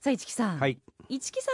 さあ、市木さん。はい。市木さ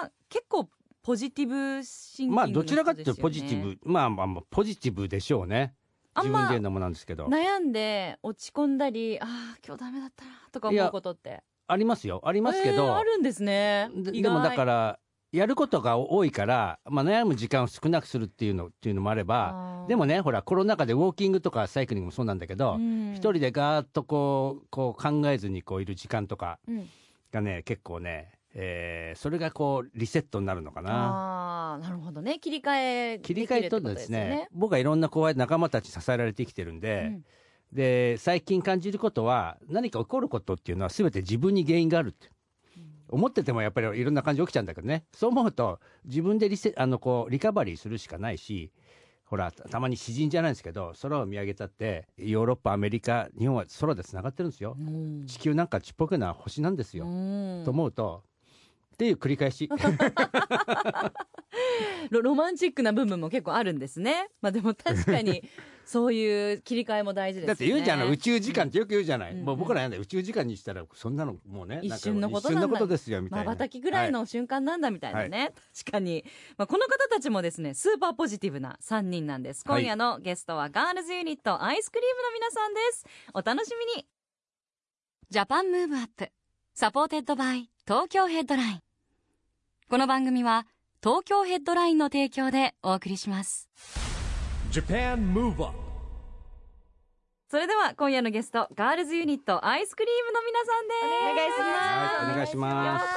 んは結構ポジティブシンキングまあのどちらかというと人ポジティブ。まあまあまあポジティブでしょうね。自分で言うのもなんですけど。悩んで落ち込んだり、ああ、今日ダメだったなとか思うことって？ありますよ。ありますけえーど、あるんですね。ででもだからやることが多いから、まあ、悩む時間を少なくするっていうのっていうのもあればでもねほらコロナ禍でウォーキングとかサイクリングもそうなんだけど、うん。一人でガーッとこうこう考えずにこういる時間とかうんがね結構ね、えーそれがこうリセットになるのかな。ああ、なるほどね。切り替え切り替えとですね。よ僕はいろんなこうやって仲間たちに支えられて生きてるんで、うん。で最近感じることは何か起こることっていうのは全て自分に原因があるって、思っててもやっぱりいろんな感じ起きちゃうんだけどね。そう思うと自分でリセあのこうリカバリーするしかないしほらたたまに詩人じゃないんですけど空を見上げたってヨーロッパアメリカ日本は空でつながってるんですよ、うん。地球なんかちっぽけな星なんですよ、うん。と思うとっていう繰り返し。ロロマンチックな部分も結構あるんですね。まあでも確かに そういう切り替えも大事ですよね。だって言うじゃない宇宙時間ってよく言うじゃない、うん。もう僕らやんだ宇宙時間にしたらそんなのもうね一瞬のことなんだ。なんか一瞬のことですよみたいな。まばたきぐらいの瞬間なんだみたいなね、確かに、まあ、この方たちもですねスーパーポジティブな3人なんです。はい。今夜のゲストはガールズユニット iScream の皆さんです。お楽しみに。 Japan Move Up supported by Tokyo Headline。この番組は東京ヘッドラインの提供でお送りしますそれでは今夜のゲストガールズユニット iScream の皆さんです。お願いします。はいお願いしようますこ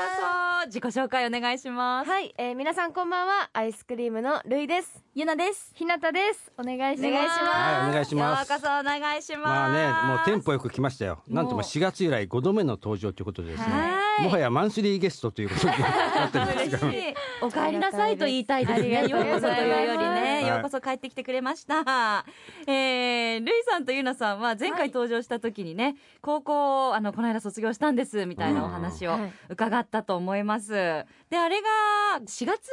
そ自己紹介お願いします。はい、えー、皆さんこんばんは。 iScream のるいです。ゆなです。ひなたです。お願いします。お願いします。はいお願いします。ようこそお願いします。まあねもうテンポよく来ましたよ。なんとももう4月以来5度目の登場ということでですね。はい。もはやマンスリーゲストということになってるんですがお帰りなさいと言いたいですね。ようこそがというよりね、はい。ようこそ帰ってきてくれました。えー、ルイさんとゆなさんは前回登場した時にね、高校あのこの間卒業したんですみたいなお話をはい。伺ったと思います、であれが4月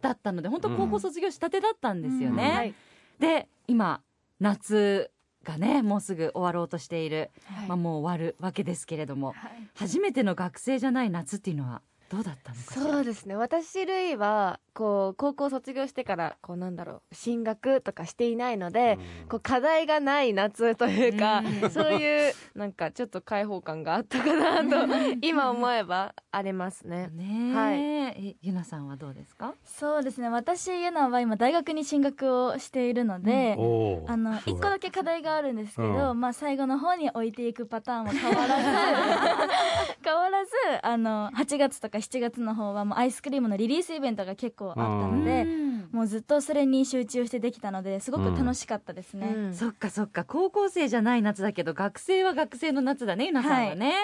だったので本当高校卒業したてだったんですよね、はい。で今夏がねもうすぐ終わろうとしている、まあ、もう終わるわけですけれども、初めての学生じゃない夏っていうのはどうだったのかしら？そうですね。私るいはこう高校卒業してからこうなんだろう進学とかしていないので、こう課題がない夏というか、うん。そういうなんかちょっと開放感があったかなと今思えばありますね。ねはい。えゆなさんはどうですか？そうですね。私ゆなは今大学に進学をしているので、おー。あの一個だけ課題があるんですけど、うまあ最後の方に置いていくパターンは変わらず 変わらずあの8月とか7月の方はもうアイスクリームのリリースイベントが結構あったので、もうずっとそれに集中してできたのですごく楽しかったですね。うん。そっかそっか。高校生じゃない夏だけど学生は学生の夏だねゆなさんはね、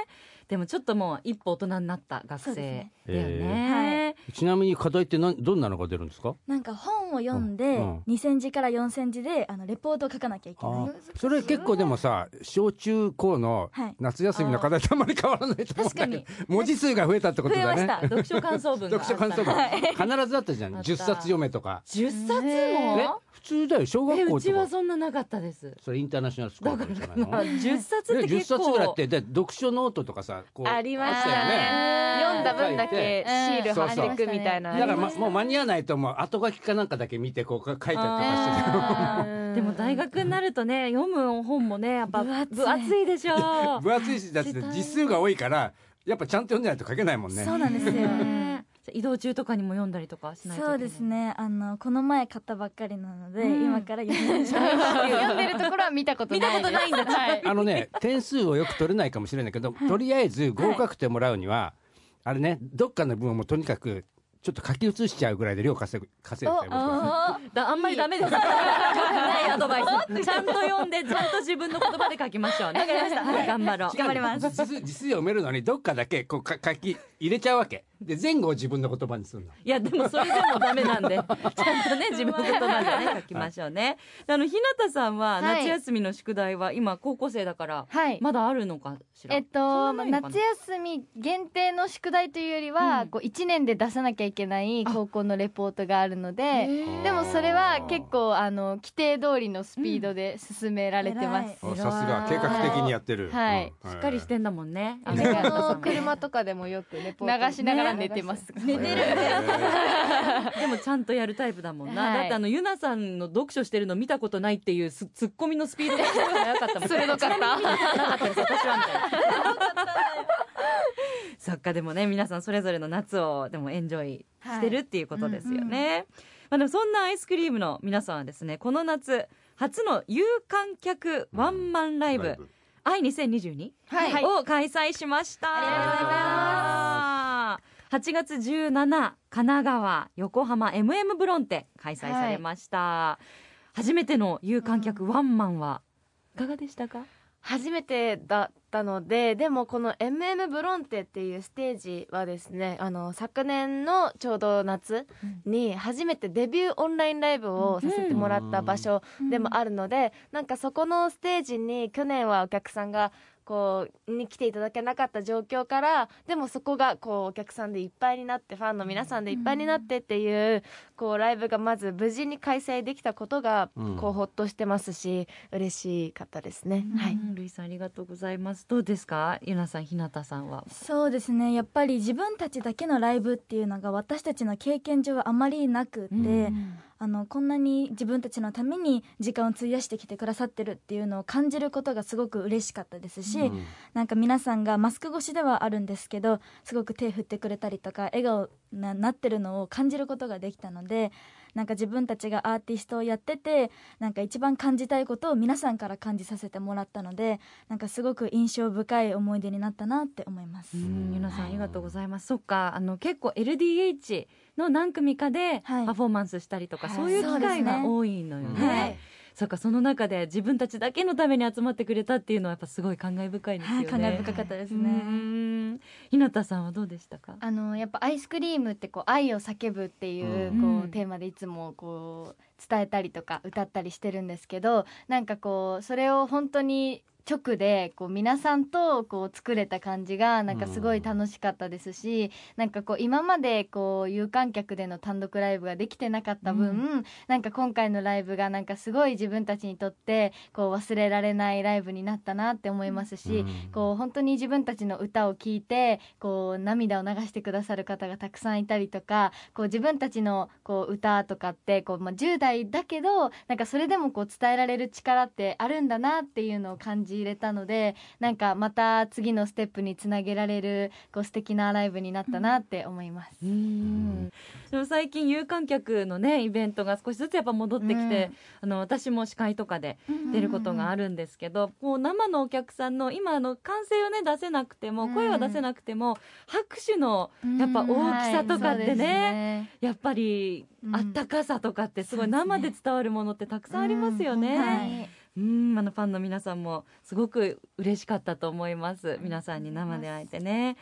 でもちょっともう一歩大人になった学生だよへねちなみに課題って何どんなのが出るんですか？なんか本を読んで、うん2000字から4000字であのレポートを書かなきゃいけない。それ結構でもさ小中高のはい。夏休みの課題とあんまり変わらないと思うんだけど。確文字数が増えたってことだね。読書感想文 読書感想文。必ずあったじゃん。あった。10冊読めとか。10冊も、え？普通だよ。小えうち学校とか。はそんななかったです。それインターナショナルスクールじゃないの？まあ10冊ってで10結構。冊ぐらいあってで読書ノートとかさこうありましたね。読んだ分だけシール貼っていくみたいな。だから、ま、もう間に合わないともう。後書きかなんかだけ見てこう書いたりとかしてでも大学になるとね読む本もねやっぱ分分厚い。厚いでしょ。分厚いしだって字数が多いからやっぱちゃんと読んでないと書けないもんね。そうなんですよ。移動中とかにも読んだりとかしないといけない。そうですね。あのこの前買ったばっかりなので、うん。今から読みましょう。読んでるところは見たことない。見たことないんだ。はい。あのね点数をよく取れないかもしれないけど、とりあえず合格点もらうには、あれねどっかの分をもうとにかくちょっと書き写しちゃうぐらいで量稼ぐ稼ぐって僕はだあんまりダメです。ないアドバイス。ちゃんと読んで、ちゃんと自分の言葉で書きましょうね。わかりました。はい、頑張ろう。頑張ります。字数字数を埋めるのにどっかだけこうか書き入れちゃうわけで前後を自分の言葉にするの。いやでもそれでもダメなんで。ちゃんとね自分の言葉でね書きましょうね。であの日向さんははい。夏休みの宿題は今高校生だからはい。まだあるのかしら、えっと、夏休み限定の宿題というよりは、うん。こう1年で出さなきゃいけない高校のレポートがあるのででもそれは結構あの規定通りのスピードで進められてます、あさすが。計画的にやってる、はい。うん。しっかりしてんだもんね。あの車とかでもよくレポート。流しながら寝てます、寝てるでもちゃんとやるタイプだもんな、はい。だってあのゆなさんの読書してるの見たことないっていうすツッコミのスピードがすごい速かったもん。鋭かったちなかったです私はみたいなそっかでもね皆さんそれぞれの夏をでもエンジョイしてるっていうことですよね、まあ、でもそんなアイスクリームの皆さんはですねこの夏初の有観客ワンマンライブ。ライブ「愛2022」はい。を開催しました。ありがとうございます。8月17、神奈川、横浜 MM ブロンテ開催されました。初めての有観客ワンマンは。いかがでしたか？初めてだったのででもこの MM ブロンテっていうステージはですねあの昨年のちょうど夏に初めてデビューオンラインライブをさせてもらった場所でもあるので、なんかそこのステージに去年はお客さんがこうに来ていただけなかった状況からでもそこがこうお客さんでいっぱいになってファンの皆さんでいっぱいになってっていうこうライブがまず無事に開催できたことがうんこうほっとしてますし嬉しかったですね。はいうんルイさんありがとうございます。どうですか？ゆなさん、ひなたさんは。そうですねやっぱり自分たちだけのライブっていうのが私たちの経験上はあまりなくって、あのこんなに自分たちのために時間を費やしてきてくださってるっていうのを感じることがすごく嬉しかったですし、うん。なんか皆さんがマスク越しではあるんですけどすごく手振ってくれたりとか笑顔ななってるのを感じることができたのでなんか自分たちがアーティストをやっててなんか一番感じたいことを皆さんから感じさせてもらったのでなんかすごく印象深い思い出になったなって思います。うん、ゆなさんありがとうございます。そっか、あの結構 LDH の何組かではい。パフォーマンスしたりとか、はい。そういう機会が多いのよね。はいそっか、その中で自分たちだけのために集まってくれたっていうのはやっぱすごい感慨深いですよね。はい、感慨深かったですうね。ん。ひなたさんはどうでしたか？あのやっぱアイスクリームってこう愛を叫ぶっていううんこうんうテーマでいつもこう伝えたりとか歌ったりしてるんですけどなんかこうそれを本当に直でこう皆さんとこう作れた感じがなんかすごい楽しかったですし、なんかこう今までこう有観客での単独ライブができてなかった分、なんか今回のライブがなんかすごい自分たちにとってこう忘れられないライブになったなって思いますし、うん。こう本当に自分たちの歌を聴いてこう涙を流してくださる方がたくさんいたりとかこう自分たちのこう歌とかってこう、まあ、10代だけどなんかそれでもこう伝えられる力ってあるんだなっていうのを感じれたのでなんかまた次のステップにつなげられるこう素敵なライブになったなって思います。うん。でも最近有観客のねイベントが少しずつやっぱ戻ってきて、あの私も司会とかで出ることがあるんですけど、こう生のお客さんの今あの歓声をね出せなくても声は出せなくても拍手のやっぱ大きさとかってね,、やっぱりあったかさとかってすごい生で伝わるものってたくさんありますよね。はいうんあのファンの皆さんもすごく嬉しかったと思います。皆さんに生で会えてね。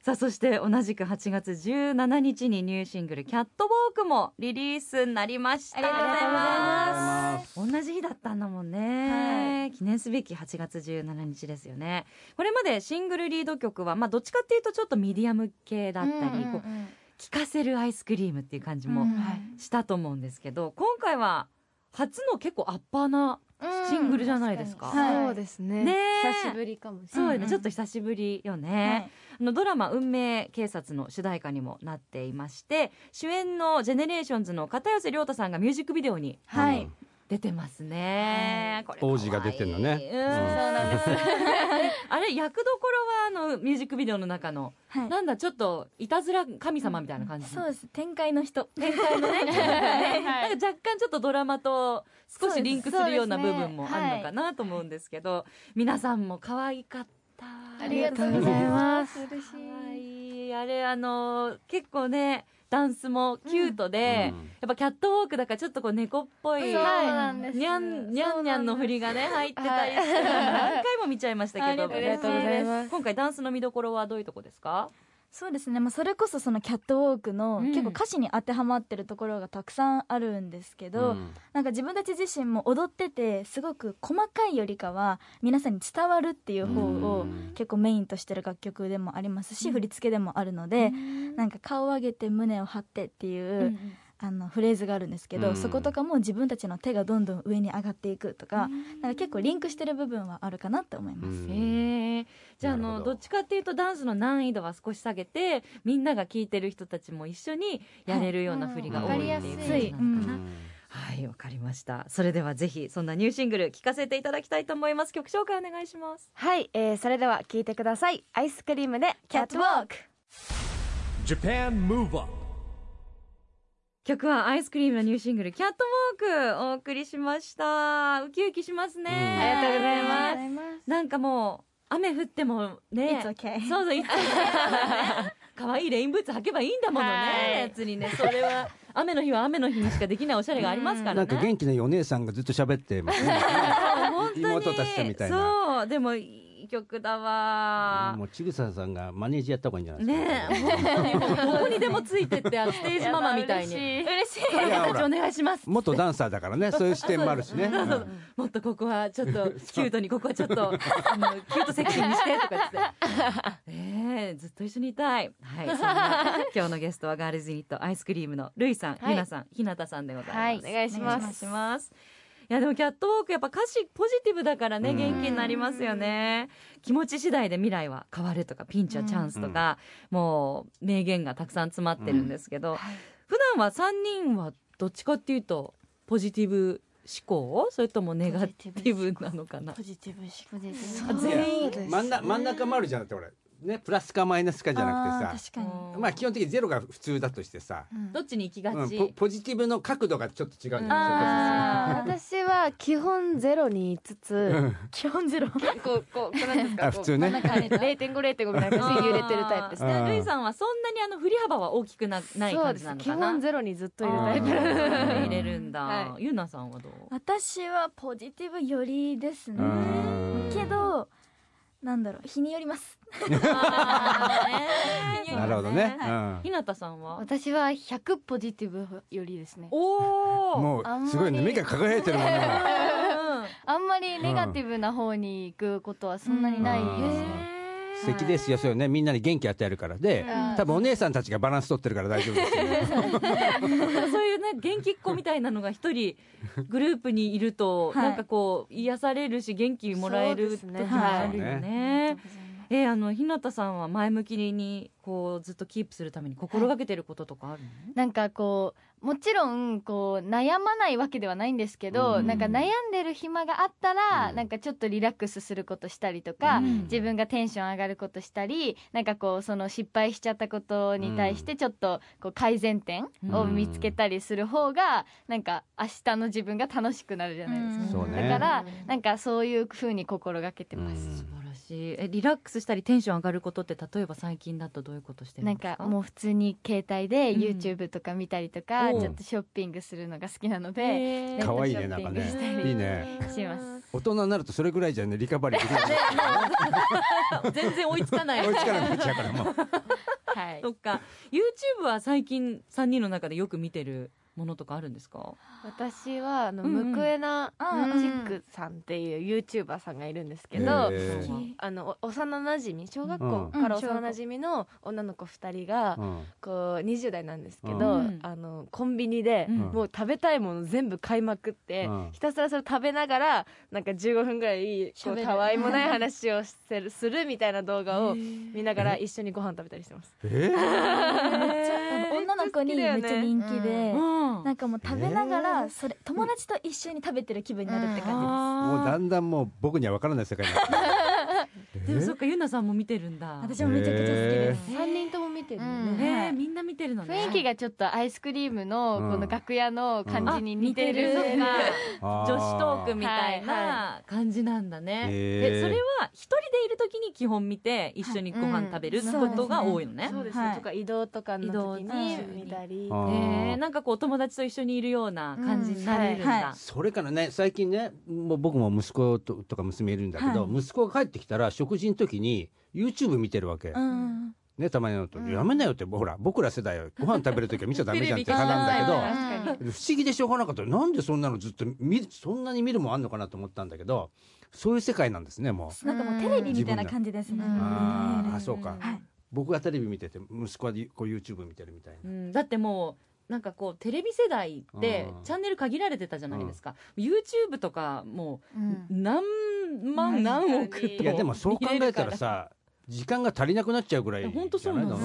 さあそして同じく8月17日にニューシングル「キャットウォーク」もリリースになりました。ありがとうございます。同じ日だったんだもんね、記念すべき8月17日ですよね。これまでシングルリード曲は、まあ、どっちかっていうとちょっとミディアム系だったり、こう聴かせる iScream っていう感じもしたと思うんですけど、今回は初の結構アッパーなシングルじゃないですか。はいそうですね。ねえ。久しぶりかもしれそうよね、ない、ちょっと久しぶりよね、あのドラマ「運命警察」の主題歌にもなっていまして主演のジェネレーションズの片寄涼太さんがミュージックビデオにはい。うん出てますね、これ可愛い王子が出てんのね。うん。うん。そうなんです。あれ役どころはあのミュージックビデオの中の、はい。なんだちょっといたずら神様みたいな感じ、そうです。展開の人。展開のね。なんか若干ちょっとドラマと少しリンクするような部分もあるのかなと思うんですけど皆さんも可愛かった。ありがとうございます。嬉しい。あれあの結構ねダンスもキュートで、うん。やっぱキャットウォークだからちょっとこう猫っぽいそうなんですにゃんにゃんにゃんの振りがね入ってたりして 何回も見ちゃいましたけど。ありがとうございます。今回ダンスの見どころはどういうとこですか？そうですね、まあ、それこそそのキャットウォークの、うん。結構歌詞に当てはまってるところがたくさんあるんですけど、うん。なんか自分たち自身も踊っててすごく細かいよりかは皆さんに伝わるっていう方をうん。結構メインとしてる楽曲でもありますし、振り付けでもあるので、なんか顔を上げて胸を張ってっていう、あのフレーズがあるんですけど、うん。そことかも自分たちの手がどんどん上に上がっていくとか,、なんか結構リンクしてる部分はあるかなって思います。うん。へえじゃあのどっちかっていうとダンスの難易度は少し下げてみんなが聴いてる人たちも一緒にやれるような振りが多いっていううん。はいわかりました。それではぜひそんなニューシングル聴かせていただきたいと思います。曲紹介お願いします。はい、えー、それでは聞いてください。アイスクリームでキャットウォーク Japan Move Up 曲はアイスクリームのニューシングル「キャットウォーク」お送りしました。ウキウキしますね、うん。ありがとうございます。なんかもう雨降ってもね。Okay そうそう、いつも。ね 可愛いレインブーツ履けばいいんだものね、はい。やつにね、それは雨の日は雨の日にしかできないおしゃれがありますからね。なんか元気のいいお姉さんがずっと喋ってますね。本当に。妹たちとみたいな。そう、でも曲だわ。もうちぐささんがマネージやった方がいいんじゃないですか。ねどこにでもついてって、ステージママみたいに。嬉しい。お願い。します。元ダンサーだからねそういう視点もあるしね。もっとここはちょっとキュートにここはちょっと あのキュートセクシーにしてとか言って。ええずっと一緒にいたい。はい。そんな今日のゲストはガールズユニット iScream のルイさん、はい。ゆなさんひなたさんでございます、はいお願いします。お願いやでもキャットウォークやっぱ歌詞ポジティブだからねうん。元気になりますよね。気持ち次第で未来は変わるとかピンチはチャンスとか、もう名言がたくさん詰まってるんですけど、普段は3人はどっちかっていうとポジティブ思考？それともネガティブなのかな？ポジティブ。思ポジティあブ全員。真ん中真ん中もあるじゃんって俺ねプラスかマイナスかじゃなくてさ。あー確かに。まあ基本的にゼロが普通だとしてさ、どっちに行きがち、うんポポジティブの角度がちょっと違うんだよね。あー。私は基本ゼロに言いつつ基本ゼロ。こうこうこうなんですか？あ普通ね。こう0.5 0.5みたいな感じで揺れてるタイプです。ねうん。ルイさんはそんなにあの振り幅は大きくなないそう感です。基じなのかな？本ゼロにずっといるタイプ入れるんだ、はゆなさんはどう？私はポジティブよりですね。うん。けどなんだろう日によります。なるほどね、ひなたさんは？私は100ポジティブよりですね。おおうん、もうすごいね。目が輝いてるもんねあんまりネガティブな方に行くことはそんなにないですね素敵ですよ。そうよね。みんなに元気与えるから。でうん。多分お姉さんたちがバランス取ってるから大丈夫ですよ。そう いうね元気っ子みたいなのが一人グループにいると、はい。なんかこう癒されるし元気もらえる時そうですね。もあるよはい。ね。えーあの日向さんは前向きにこうずっとキープするために心がけてることとかあるの？なんかこうもちろんこう悩まないわけではないんですけど、うん。なんか悩んでる暇があったら、うん。なんかちょっとリラックスすることしたりとか、うん。自分がテンション上がることしたりなんかこうその失敗しちゃったことに対してちょっとこう改善点を見つけたりする方がなんか明日の自分が楽しくなるじゃないですか。だからなんかそういう風に心がけてます。しい。えリラックスしたりテンション上がることって例えば最近だとどういうことしてるなんんですか？かもう普通に携帯でうん YouTube とか見たりとか、おうちょっとショッピングするのが好きなので、可愛いネットショッピングねなんかねしたりいいねします。大人になるとそれぐらいじゃねリカバリーできない 全然追いつかない。追いつかなくなっちゃうからもうはいそ。っか。YouTube は最近三人の中でよく見てるものとかあるんですか？私はあの、うんうん。ムクエナチうんックさんっていう YouTuber さんがいるんですけど、あのお幼馴染小学うん。校から幼馴染の女の子2人が、うん。こう20代なんですけど、うん。あのコンビニで、うん。もう食べたいもの全部買いまくって、うん。ひたすらそれ食べながらなんか15分ぐらいこうたわいもない話をしてるするみたいな動画を見ながら一緒にご飯食べたりしてます。えめっちゃ女の子にめっちゃ人気で、うんなんかもう食べながらそれ友達と一緒に食べてる気分になるって感もうだあんだんもう僕には分からない世界になって でもそっかゆなさんも見てるんだ。じです私もめちゃくちゃ好きです、3人とも見てるようん。ね、えー、みんな見てるのね。雰囲気がちょっとアイスクリームのうん。この楽屋の感じに似てる。女子トークみたいな感じなんだね。でそれは一人でいる時に基本見て一緒にご飯食べることが多いのね。そうですね、はい。とか移動とかの時移動にうん見たり、えー、なんかこう友達と一緒にいるような感じになれるんだ。うん。はい。はそれからね最近ねもう僕も息子ととか娘いるんだけど、はい。息子が帰ってきたら食事の時に YouTube 見てるわけ、うんねたまにのと、やめなよってほら僕ら世代はご飯食べる時は見ちゃダメじゃんって 派なんだけど不思議でしょうがなかった。なんでそんなのずっと見そんなに見るもんあんのかなと思ったんだけどそういう世界なんですねもう。なんかもうテレビみたいな感じですね。あーあそうか、はい。僕がテレビ見てて息子はこう YouTube 見てるみたいな。うん。だってもうなんかこうテレビ世代ってうんチャンネル限られてたじゃないですか、YouTube とかもううん。何万何億といやでもそう考えたらさ時間が足りなくなっちゃうぐらい本当そうなんの？で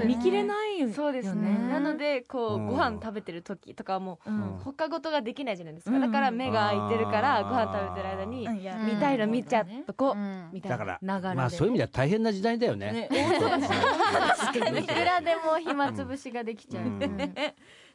す。見切れないよそうですね。なのでこう、うんご飯食べてる時とかはもう、うん他事ができないじゃないですか、うん。だから目が開いてるからご飯食べてる間に見たいの見ちゃっとこう、うん。みたいな。だからまあそういう意味では大変な時代だよね。ね いくらでも暇つぶしができちゃう、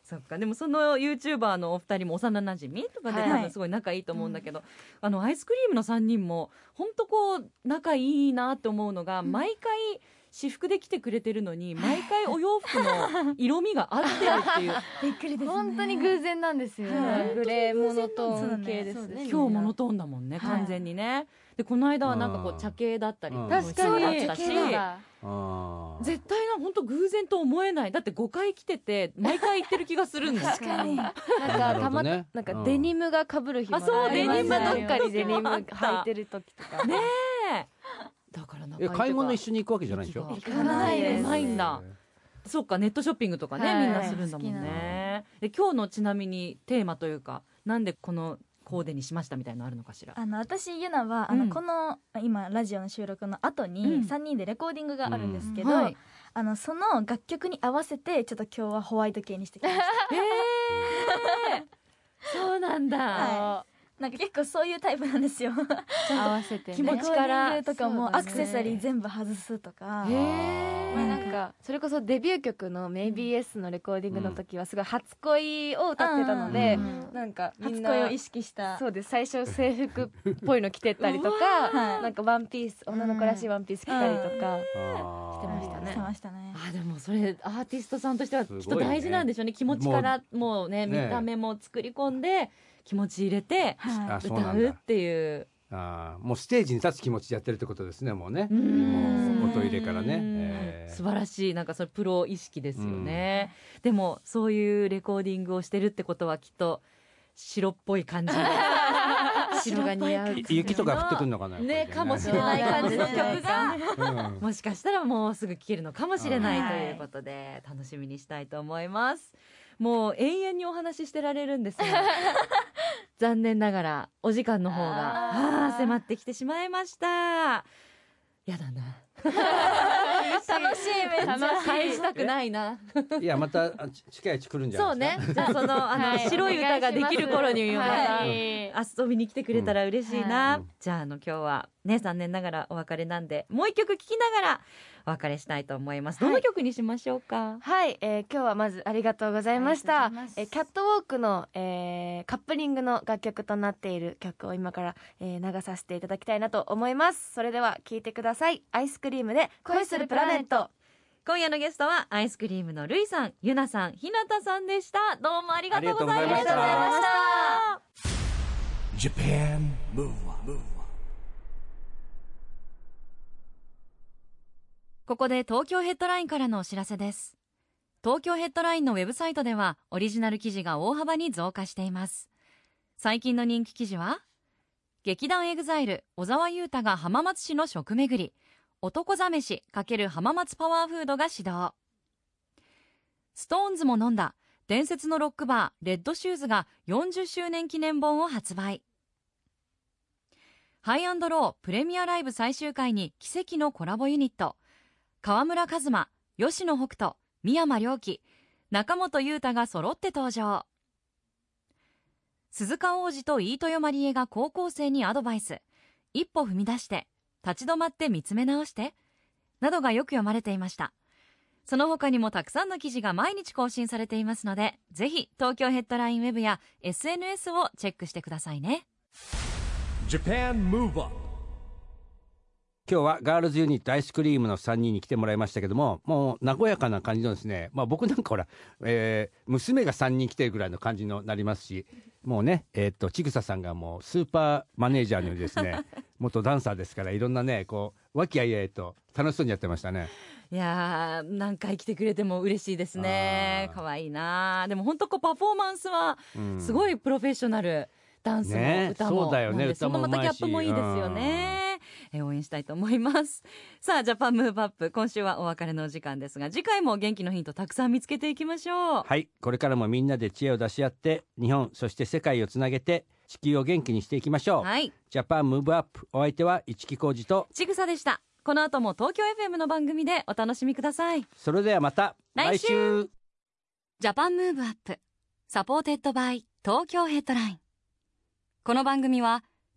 そっか。でもその YouTuber のお二人も幼なじみとかではい。多分すごい仲いいと思うんだけど、あのアイスクリームの3人も本当こう仲いいなって思うのが、毎回私服で来てくれてるのに 毎回お洋服の色味が合ってるっていう。びっくりですね。本当に偶然なんですよね、はい。グレーモノトーン系ですそうね。今日モノトーンだもんねはい完全にね。でこの間はなんかこう茶系だったりうん楽しそうだったし。絶対な本当偶然と思えない。だって5回来てて毎回行ってる気がするんです 確かに。なんかたまなんかうん。デニムが被る日もあそうりますデニムどのっかに。デニム履いてる時とか。ねえ。だから仲いいえとか買い物一緒に行くわけじゃないでしょ？行行かないですないんだ。そっかネットショッピングとかね、はい。みんなするんだもんね。で今日のちなみにテーマというかなんでこのコーデにしましたみたいなのあるのかしら？あの私ゆなはあうん。のこの今ラジオの収録の後うん。に3人でレコーディングがあるんですけど、はい。あのその楽曲に合わせてちょっと今日はホワイト系にしてきました。そうなんだ、はなんか結構そういうタイプなんですよ。合わせてね。気持ちからとかもアクセサリー全部外すとか。へまあ、えなんかそれこそデビュー曲の「MayBS」のレコーディングの時はすごい初恋を歌ってたので、うん。なんかみ初んな恋を意識した。そうです最初制服っぽいの着てったりとか、はい。なんかワンピース女の子らしいワンピース着たりとか、してましたね。してましたね。あでもそれアーティストさんとしてはきっと大事なんでしょうね。気持ちからもうねね。見た目も作り込んで気持ち入れてはあそう歌うっていう。あーもうステージに立つ気持ちでやってるってことですねもうね。うん。もう音入れからね、うんえー。素晴らしいなんかそれプロ意識ですよね、でもそういうレコーディングをしてるってことはきっと白っぽい感じ。白が似合うい雪とか降ってくるのかなねやっぱりかもしれない感じの曲が。うん。もしかしたらもうすぐ聴けるのかもしれないということで楽しみにしたいと思いますもう永遠にお話ししてられるんですが 残念ながらお時間の方があ迫ってきてしまいました。やだな。楽しいめっちゃ返したくないな。いやまた近いうち来るんじゃそうないですか？ね。じゃあそのあの、はい。白い歌ができる頃にまた、はい。遊びに来てくれたら嬉しいな、うんじゃああの今日はね残念ながらお別れなんでもう一曲聴きながらお別れしたいと思います、どの曲にしましょうか？はい、えー今日はまずありがとうございました。えーキャットウォークの、えーカップリングの楽曲となっている曲を今から、えー流させていただきたいなと思います。それでは聴いてください。アイスクリームで恋するプラネット。今夜のゲストはアイスクリームのるいさんゆなさんひなたさんでした。どうもありがとうございましたありがとうございましたありがとうございました Japan Move Up ここで東京ヘッドラインからのお知らせです。東京ヘッドラインのウェブサイトではオリジナル記事が大幅に増加しています。最近の人気記事は劇団エグザイル小澤雄太が浜松市の食巡り男座飯×浜松パワーフードが始動。ストーンズも飲んだ伝説のロックバーレッドシューズが40周年記念本を発売。ハイアンドロープレミアライブ最終回に奇跡のコラボユニット。川村壱馬吉野北人三山凌輝中本悠太が揃って登場。鈴鹿央士と飯豊まりえが高校生にアドバイス。一歩踏み出して立ち止まって見つめ直してなどがよく読まれていました。その他にもたくさんの記事が毎日更新されていますのでぜひ東京ヘッドラインウェブや SNS をチェックしてくださいね。今日はガールズユニット iScream の3人に来てもらいましたけどももう和やかな感じのですね、まあ、僕なんかほら、えー娘が3人来てるぐらいの感じになりますしもうねえーっとちぐささんがもうスーパーマネージャーのようにですね 元ダンサーですからいろんなねこう和気あいあいと楽しそうにやってましたね。いやーなんか生きてくれても嬉しいですね。可愛いな。でも本当こうパフォーマンスはうん。すごいプロフェッショナル、ダンスもね歌もそうだよね。なんでそのまたギャップもいいですよね、えー応援したいと思います。さあジャパンムーブアップ今週はお別れのお時間ですが次回も元気のヒントたくさん見つけていきましょう。はいこれからもみんなで知恵を出し合って日本そして世界をつなげて地球を元気にしていきましょう、はい。ジャパンムーブアップお相手は市木浩二とちぐさでした。この後も東京 FM の番組でお楽しみください。それではまた来週。 Japan Move Up supported by Tokyo Headline。この番組は